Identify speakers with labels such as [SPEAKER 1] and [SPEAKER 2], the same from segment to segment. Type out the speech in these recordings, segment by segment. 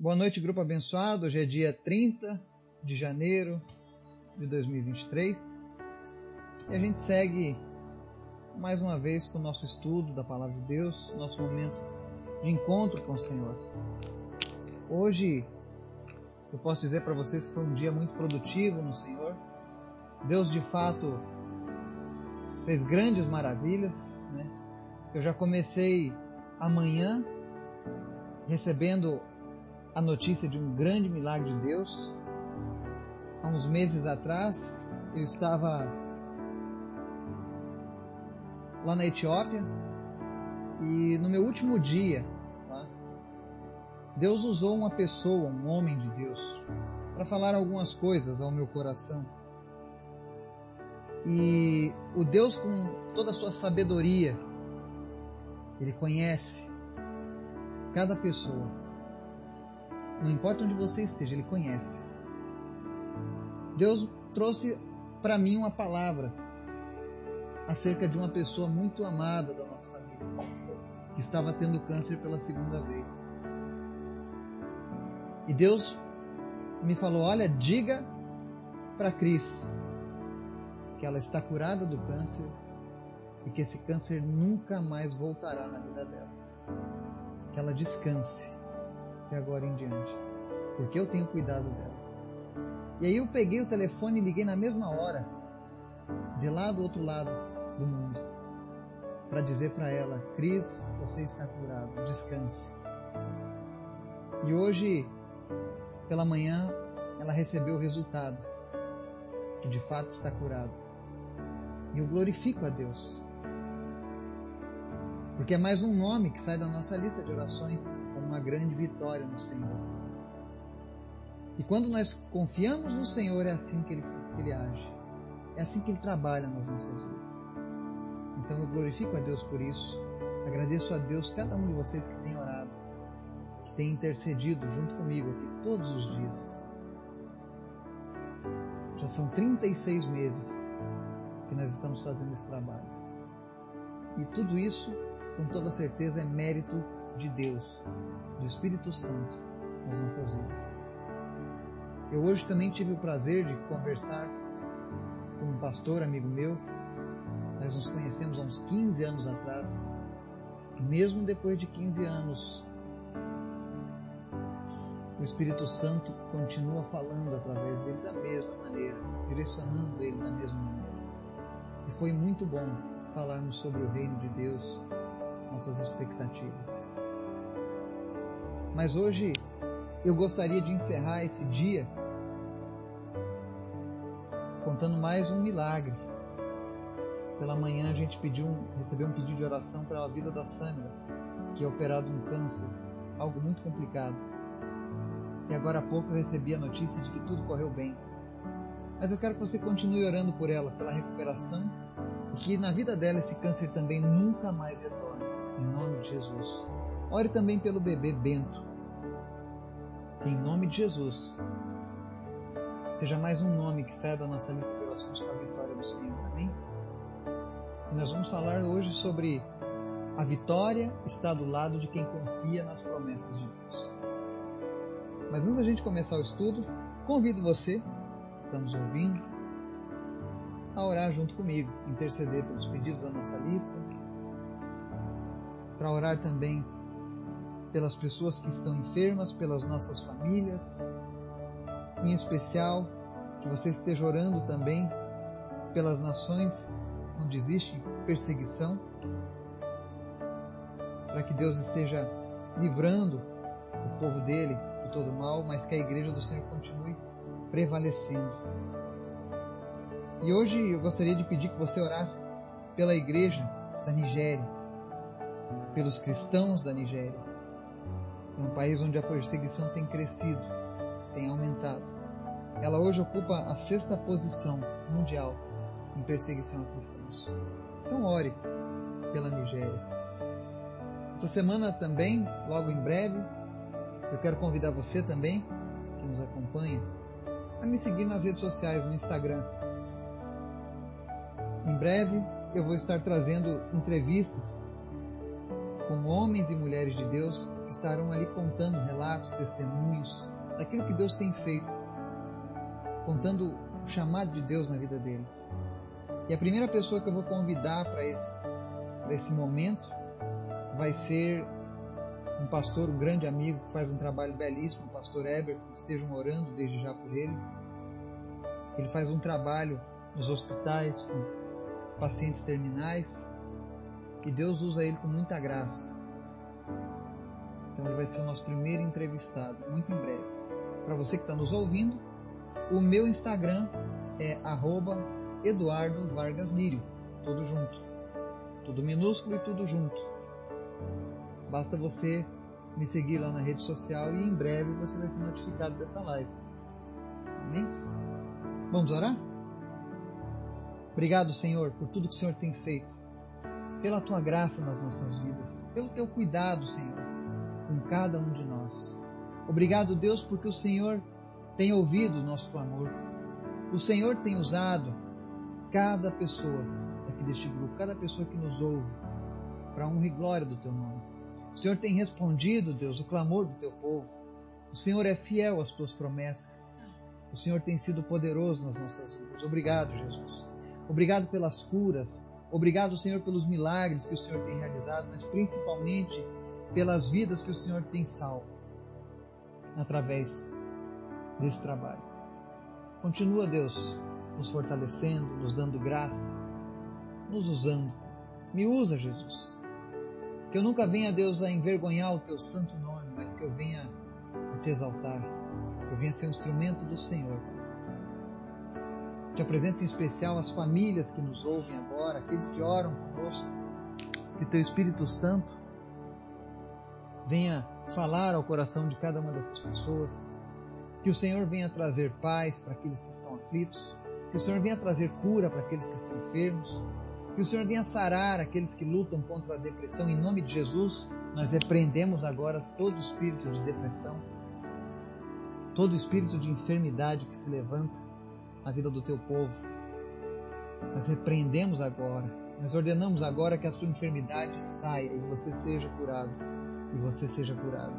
[SPEAKER 1] Boa noite, grupo abençoado. Hoje é dia 30 de janeiro de 2023 e a gente segue mais uma vez com o nosso estudo da Palavra de Deus, nosso momento de encontro com o Senhor. Hoje eu posso dizer para vocês que foi um dia muito produtivo no Senhor. Deus de fato fez grandes maravilhas. Né? Eu já comecei amanhã recebendo a notícia de um grande milagre de Deus. Há uns meses atrás, eu estava lá na Etiópia e no meu último dia, tá, Deus usou uma pessoa, um homem de Deus, para falar algumas coisas ao meu coração. E o Deus, com toda a sua sabedoria, ele conhece cada pessoa não importa onde você esteja, Ele conhece. Deus trouxe para mim uma palavra acerca de uma pessoa muito amada da nossa família, que estava tendo câncer pela segunda vez. E Deus me falou: Olha, diga para Cris que ela está curada do câncer e que esse câncer nunca mais voltará na vida dela. Que ela descanse de agora em diante, porque eu tenho cuidado dela. E aí eu peguei o telefone e liguei na mesma hora, de lá do outro lado do mundo, para dizer para ela: Cris, você está curado, descanse. E hoje, pela manhã, ela recebeu o resultado, que de fato está curado. E eu glorifico a Deus porque é mais um nome que sai da nossa lista de orações uma grande vitória no Senhor. E quando nós confiamos no Senhor, é assim que Ele, que ele age. É assim que Ele trabalha nas nossas vidas. Então eu glorifico a Deus por isso. Agradeço a Deus cada um de vocês que tem orado, que tem intercedido junto comigo aqui todos os dias. Já são 36 meses que nós estamos fazendo esse trabalho. E tudo isso com toda certeza é mérito de Deus, do Espírito Santo nas nossas vidas. Eu hoje também tive o prazer de conversar com um pastor amigo meu. Nós nos conhecemos há uns 15 anos atrás. E mesmo depois de 15 anos, o Espírito Santo continua falando através dele da mesma maneira, direcionando ele da mesma maneira. E foi muito bom falarmos sobre o reino de Deus, nossas expectativas. Mas hoje eu gostaria de encerrar esse dia contando mais um milagre. Pela manhã a gente pediu recebeu um pedido de oração para a vida da Sandra, que é operada um câncer, algo muito complicado. E agora há pouco eu recebi a notícia de que tudo correu bem. Mas eu quero que você continue orando por ela, pela recuperação e que na vida dela esse câncer também nunca mais retorne em nome de Jesus. Ore também pelo bebê Bento, em nome de Jesus seja mais um nome que saia da nossa lista de orações para a vitória do Senhor. Amém? E nós vamos falar hoje sobre a vitória está do lado de quem confia nas promessas de Deus. Mas antes da gente começar o estudo, convido você, que está nos ouvindo, a orar junto comigo, interceder pelos pedidos da nossa lista, para orar também pelas pessoas que estão enfermas, pelas nossas famílias, em especial que você esteja orando também pelas nações onde existe perseguição, para que Deus esteja livrando o povo dele de todo mal, mas que a igreja do Senhor continue prevalecendo. E hoje eu gostaria de pedir que você orasse pela igreja da Nigéria pelos cristãos da Nigéria. É um país onde a perseguição tem crescido, tem aumentado. Ela hoje ocupa a sexta posição mundial em perseguição a cristãos. Então ore pela Nigéria. Essa semana também, logo em breve, eu quero convidar você também, que nos acompanha, a me seguir nas redes sociais, no Instagram. Em breve eu vou estar trazendo entrevistas com homens e mulheres de Deus estarão ali contando relatos, testemunhos daquilo que Deus tem feito, contando o chamado de Deus na vida deles. E a primeira pessoa que eu vou convidar para esse, esse momento vai ser um pastor, um grande amigo que faz um trabalho belíssimo, o pastor Everton, que estejam orando desde já por ele. Ele faz um trabalho nos hospitais com pacientes terminais e Deus usa ele com muita graça. Então ele vai ser o nosso primeiro entrevistado, muito em breve. Para você que está nos ouvindo, o meu Instagram é Eduardo Vargas Lírio, tudo junto, tudo minúsculo e tudo junto. Basta você me seguir lá na rede social e em breve você vai ser notificado dessa live. Amém? Vamos orar? Obrigado, Senhor, por tudo que o Senhor tem feito, pela tua graça nas nossas vidas, pelo teu cuidado, Senhor, com cada um de nós. Obrigado, Deus, porque o Senhor tem ouvido o nosso clamor. O Senhor tem usado cada pessoa aqui deste grupo, cada pessoa que nos ouve, para honra e glória do teu nome. O Senhor tem respondido, Deus, o clamor do teu povo. O Senhor é fiel às tuas promessas. O Senhor tem sido poderoso nas nossas vidas. Obrigado, Jesus. Obrigado pelas curas. Obrigado, Senhor, pelos milagres que o Senhor tem realizado, mas principalmente pelas vidas que o Senhor tem salvo através desse trabalho. Continua, Deus, nos fortalecendo, nos dando graça, nos usando. Me usa, Jesus. Que eu nunca venha, Deus, a envergonhar o teu santo nome, mas que eu venha a te exaltar. Que eu venha ser um instrumento do Senhor. Te apresento em especial as famílias que nos ouvem agora, aqueles que oram conosco. Que teu Espírito Santo venha falar ao coração de cada uma dessas pessoas. Que o Senhor venha trazer paz para aqueles que estão aflitos. Que o Senhor venha trazer cura para aqueles que estão enfermos que o Senhor venha sarar aqueles que lutam contra a depressão. Em nome de Jesus, nós repreendemos agora todo espírito de depressão, todo espírito de enfermidade que se levanta na vida do teu povo. Nós repreendemos agora, nós ordenamos agora que a sua enfermidade saia e você seja curado. E você seja curado.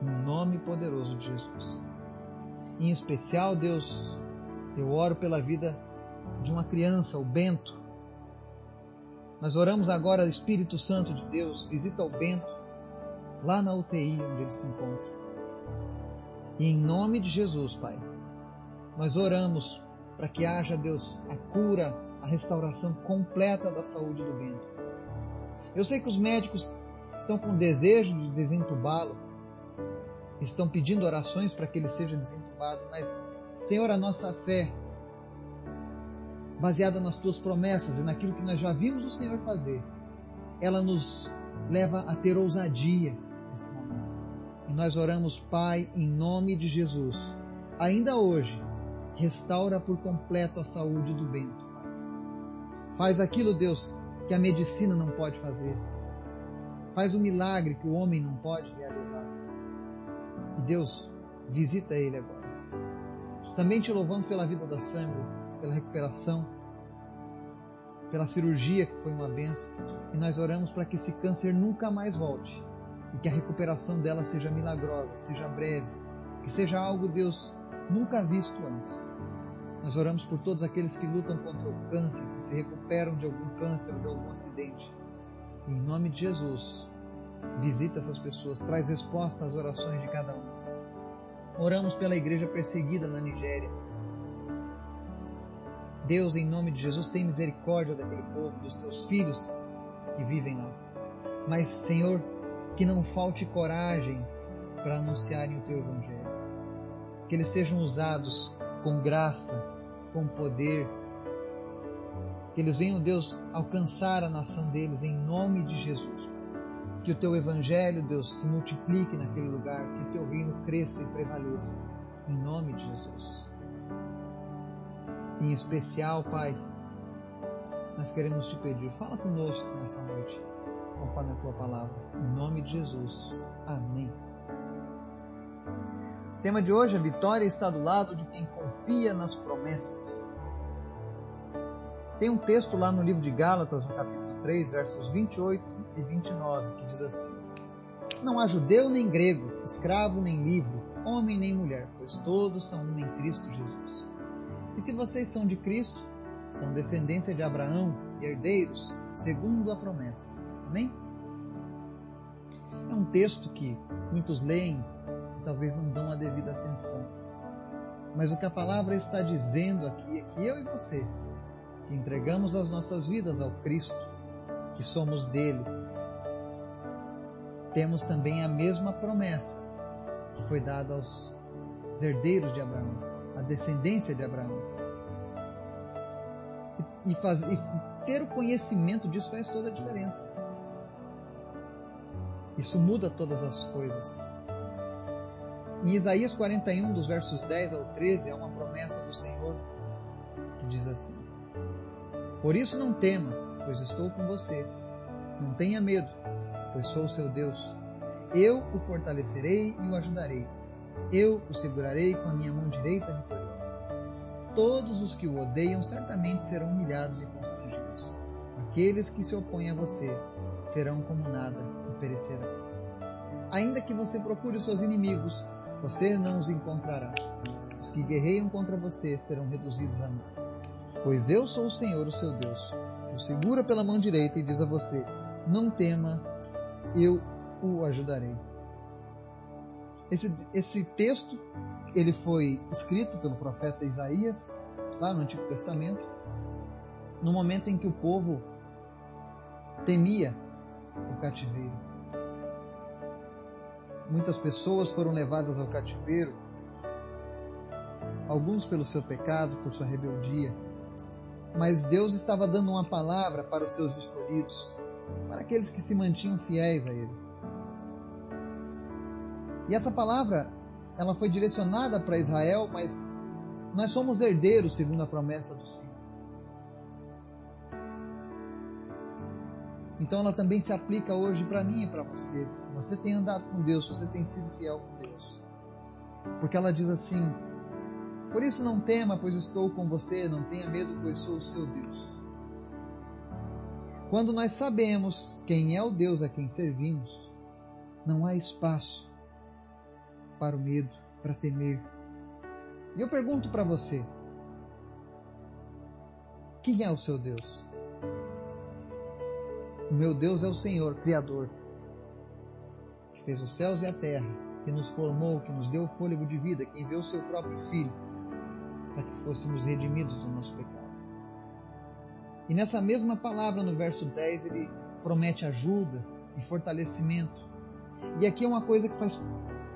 [SPEAKER 1] No nome poderoso de Jesus. Em especial, Deus, eu oro pela vida de uma criança, o Bento, nós oramos agora, Espírito Santo de Deus, visita o Bento, lá na UTI onde ele se encontra. E em nome de Jesus, Pai, nós oramos para que haja, Deus, a cura, a restauração completa da saúde do Bento. Eu sei que os médicos estão com desejo de desentubá-lo, estão pedindo orações para que ele seja desentubado, mas, Senhor, a nossa fé baseada nas tuas promessas e naquilo que nós já vimos o Senhor fazer, ela nos leva a ter ousadia nesse momento. E nós oramos, Pai, em nome de Jesus, ainda hoje, restaura por completo a saúde do Bento. Faz aquilo, Deus, que a medicina não pode fazer. Faz o milagre que o homem não pode realizar. E Deus, visita ele agora. Também te louvando pela vida da Sandra pela recuperação, pela cirurgia que foi uma benção. E nós oramos para que esse câncer nunca mais volte e que a recuperação dela seja milagrosa, seja breve, que seja algo, Deus, nunca visto antes. Nós oramos por todos aqueles que lutam contra o câncer, que se recuperam de algum câncer, de algum acidente. Em nome de Jesus, visita essas pessoas, traz resposta às orações de cada um. Oramos pela igreja perseguida na Nigéria, Deus, em nome de Jesus, tem misericórdia daquele povo, dos teus filhos que vivem lá. Mas, Senhor, que não falte coragem para anunciarem o teu evangelho. Que eles sejam usados com graça, com poder. Que eles venham, Deus, alcançar a nação deles em nome de Jesus. Que o teu evangelho, Deus, se multiplique naquele lugar, que teu reino cresça e prevaleça. Em nome de Jesus. Em especial, Pai, nós queremos te pedir, fala conosco nessa noite, conforme a tua palavra. Em nome de Jesus. Amém. O tema de hoje, a vitória está do lado de quem confia nas promessas. Tem um texto lá no livro de Gálatas, no capítulo 3, versos 28 e 29, que diz assim: Não há judeu nem grego, escravo nem livre, homem nem mulher, pois todos são um em Cristo Jesus. E se vocês são de Cristo, são descendência de Abraão e herdeiros, segundo a promessa. Amém? É um texto que muitos leem talvez não dão a devida atenção. Mas o que a palavra está dizendo aqui é que eu e você, que entregamos as nossas vidas ao Cristo, que somos dele, temos também a mesma promessa que foi dada aos herdeiros de Abraão, a descendência de Abraão. E, e ter o conhecimento disso faz toda a diferença. Isso muda todas as coisas. Em Isaías 41, dos versos 10 ao 13, é uma promessa do Senhor que diz assim: Por isso não tema, pois estou com você. Não tenha medo, pois sou o seu Deus. Eu o fortalecerei e o ajudarei. Eu o segurarei com a minha mão direita vitoriosa. Todos os que o odeiam certamente serão humilhados e constrangidos. Aqueles que se opõem a você serão como nada e perecerão. Ainda que você procure os seus inimigos, você não os encontrará. Os que guerreiam contra você serão reduzidos a nada. Pois eu sou o Senhor, o seu Deus, que o segura pela mão direita e diz a você: Não tema, eu o ajudarei. Esse, esse texto ele foi escrito pelo profeta Isaías, lá no Antigo Testamento, no momento em que o povo temia o cativeiro. Muitas pessoas foram levadas ao cativeiro, alguns pelo seu pecado, por sua rebeldia, mas Deus estava dando uma palavra para os seus escolhidos, para aqueles que se mantinham fiéis a Ele. E essa palavra, ela foi direcionada para Israel, mas nós somos herdeiros segundo a promessa do Senhor. Então ela também se aplica hoje para mim e para você. Se você tem andado com Deus, se você tem sido fiel com Deus. Porque ela diz assim: Por isso não tema, pois estou com você, não tenha medo, pois sou o seu Deus. Quando nós sabemos quem é o Deus a quem servimos, não há espaço para o medo, para temer. E eu pergunto para você: quem é o seu Deus? O meu Deus é o Senhor, Criador, que fez os céus e a terra, que nos formou, que nos deu o fôlego de vida, que enviou o seu próprio Filho para que fôssemos redimidos do nosso pecado. E nessa mesma palavra, no verso 10, ele promete ajuda e fortalecimento. E aqui é uma coisa que faz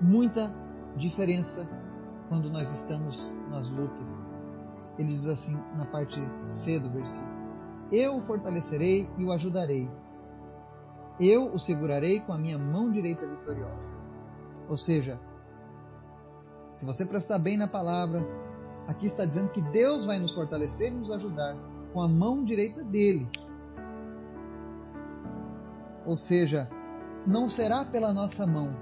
[SPEAKER 1] muita diferença quando nós estamos nas lutas. Ele diz assim na parte C do versículo: Eu o fortalecerei e o ajudarei. Eu o segurarei com a minha mão direita vitoriosa. Ou seja, se você prestar bem na palavra, aqui está dizendo que Deus vai nos fortalecer e nos ajudar com a mão direita dele. Ou seja, não será pela nossa mão,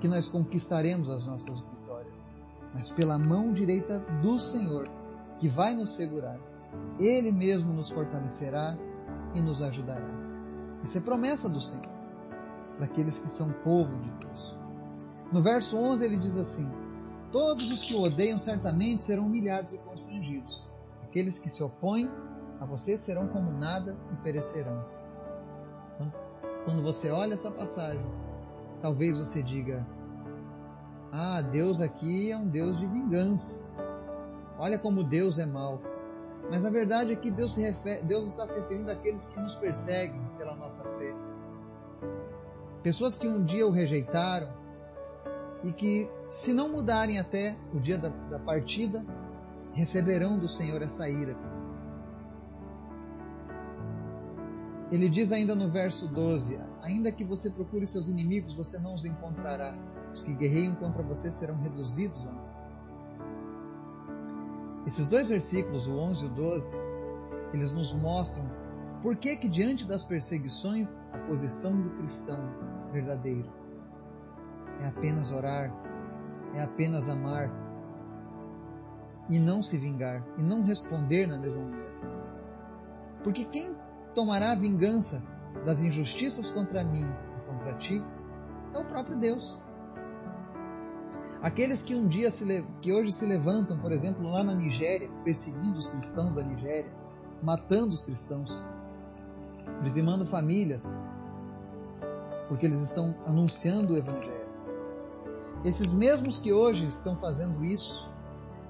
[SPEAKER 1] que nós conquistaremos as nossas vitórias, mas pela mão direita do Senhor, que vai nos segurar. Ele mesmo nos fortalecerá e nos ajudará. Isso é promessa do Senhor para aqueles que são povo de Deus. No verso 11 ele diz assim: Todos os que o odeiam certamente serão humilhados e constrangidos. Aqueles que se opõem a você serão como nada e perecerão. Quando você olha essa passagem, Talvez você diga: Ah, Deus aqui é um Deus de vingança. Olha como Deus é mau. Mas a verdade é que Deus, se refere, Deus está se referindo àqueles que nos perseguem pela nossa fé. Pessoas que um dia o rejeitaram e que, se não mudarem até o dia da, da partida, receberão do Senhor essa ira. Ele diz ainda no verso 12: Ainda que você procure seus inimigos, você não os encontrará. Os que guerreiam contra você serão reduzidos a nada. Esses dois versículos, o 11 e o 12, eles nos mostram por que que diante das perseguições a posição do cristão verdadeiro é apenas orar, é apenas amar e não se vingar e não responder na mesma maneira. Porque quem tomará vingança das injustiças contra mim e contra ti é o próprio Deus. Aqueles que um dia se, que hoje se levantam, por exemplo, lá na Nigéria, perseguindo os cristãos da Nigéria, matando os cristãos, dizimando famílias, porque eles estão anunciando o evangelho. Esses mesmos que hoje estão fazendo isso,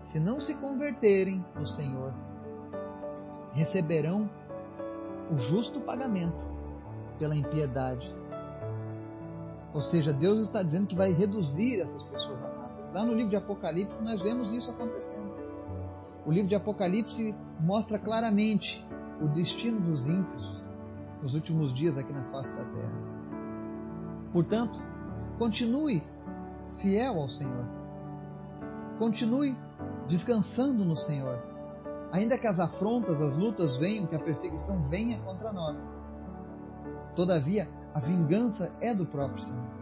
[SPEAKER 1] se não se converterem no Senhor, receberão o justo pagamento pela impiedade. Ou seja, Deus está dizendo que vai reduzir essas pessoas. Lá no livro de Apocalipse nós vemos isso acontecendo. O livro de Apocalipse mostra claramente o destino dos ímpios nos últimos dias aqui na face da terra. Portanto, continue fiel ao Senhor. Continue descansando no Senhor. Ainda que as afrontas, as lutas venham, que a perseguição venha contra nós. Todavia, a vingança é do próprio Senhor.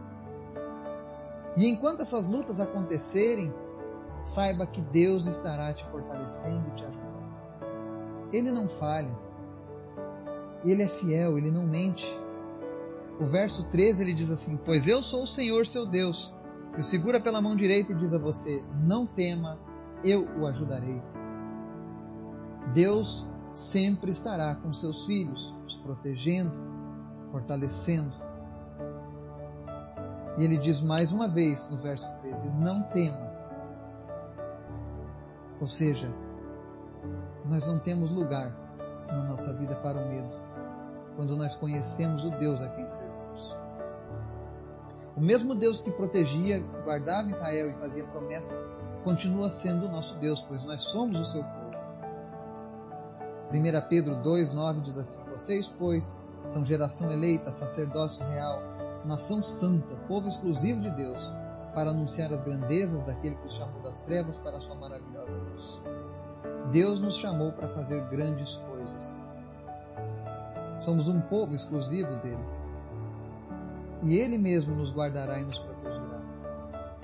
[SPEAKER 1] E enquanto essas lutas acontecerem, saiba que Deus estará te fortalecendo e te ajudando. Ele não falha. Ele é fiel, ele não mente. O verso 13 ele diz assim: Pois eu sou o Senhor seu Deus, que o segura pela mão direita e diz a você: Não tema, eu o ajudarei. Deus sempre estará com seus filhos, os protegendo, fortalecendo. E ele diz mais uma vez no verso 13: Não tema. Ou seja, nós não temos lugar na nossa vida para o medo, quando nós conhecemos o Deus a quem servimos. O mesmo Deus que protegia, guardava Israel e fazia promessas, continua sendo o nosso Deus, pois nós somos o seu povo. 1 Pedro 2,9 diz assim: Vocês, pois, são geração eleita, sacerdócio real, nação santa, povo exclusivo de Deus, para anunciar as grandezas daquele que os chamou das trevas para a sua maravilhosa luz. Deus nos chamou para fazer grandes coisas. Somos um povo exclusivo dele. E ele mesmo nos guardará e nos protegerá.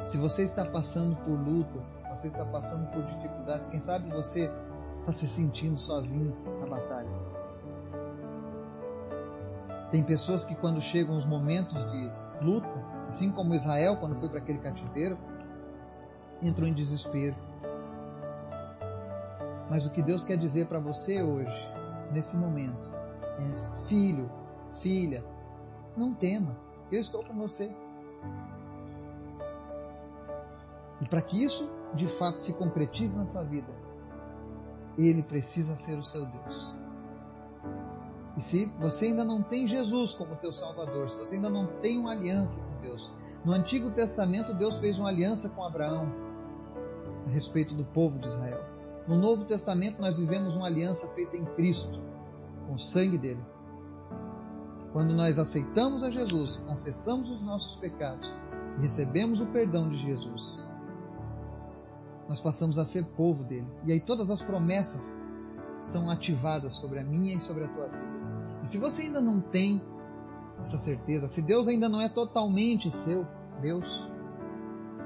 [SPEAKER 1] Se você está passando por lutas, você está passando por dificuldades, quem sabe você está se sentindo sozinho na batalha. Tem pessoas que, quando chegam os momentos de luta, assim como Israel, quando foi para aquele cativeiro, entram em desespero. Mas o que Deus quer dizer para você hoje, nesse momento, é: filho, filha, não tema, eu estou com você. E para que isso de fato se concretize na tua vida, ele precisa ser o seu Deus. E se você ainda não tem Jesus como teu Salvador, se você ainda não tem uma aliança com Deus, no Antigo Testamento Deus fez uma aliança com Abraão a respeito do povo de Israel. No Novo Testamento nós vivemos uma aliança feita em Cristo, com o sangue dele. Quando nós aceitamos a Jesus, confessamos os nossos pecados e recebemos o perdão de Jesus, nós passamos a ser povo dele. E aí todas as promessas são ativadas sobre a minha e sobre a tua vida. E se você ainda não tem essa certeza, se Deus ainda não é totalmente seu, Deus,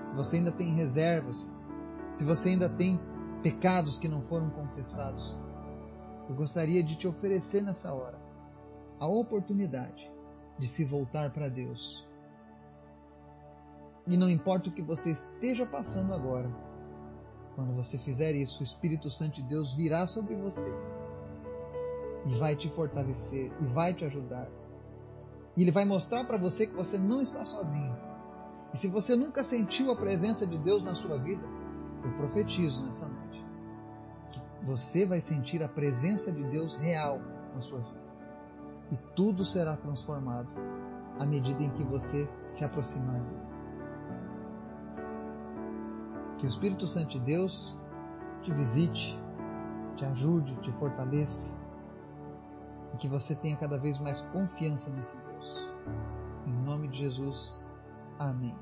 [SPEAKER 1] se você ainda tem reservas, se você ainda tem pecados que não foram confessados, eu gostaria de te oferecer nessa hora a oportunidade de se voltar para Deus. E não importa o que você esteja passando agora, quando você fizer isso, o Espírito Santo de Deus virá sobre você e vai te fortalecer e vai te ajudar. E ele vai mostrar para você que você não está sozinho. E se você nunca sentiu a presença de Deus na sua vida, eu profetizo nessa noite que você vai sentir a presença de Deus real na sua vida. E tudo será transformado à medida em que você se aproximar dele. Que o Espírito Santo de Deus te visite, te ajude, te fortaleça e que você tenha cada vez mais confiança nesse Deus. Em nome de Jesus. Amém.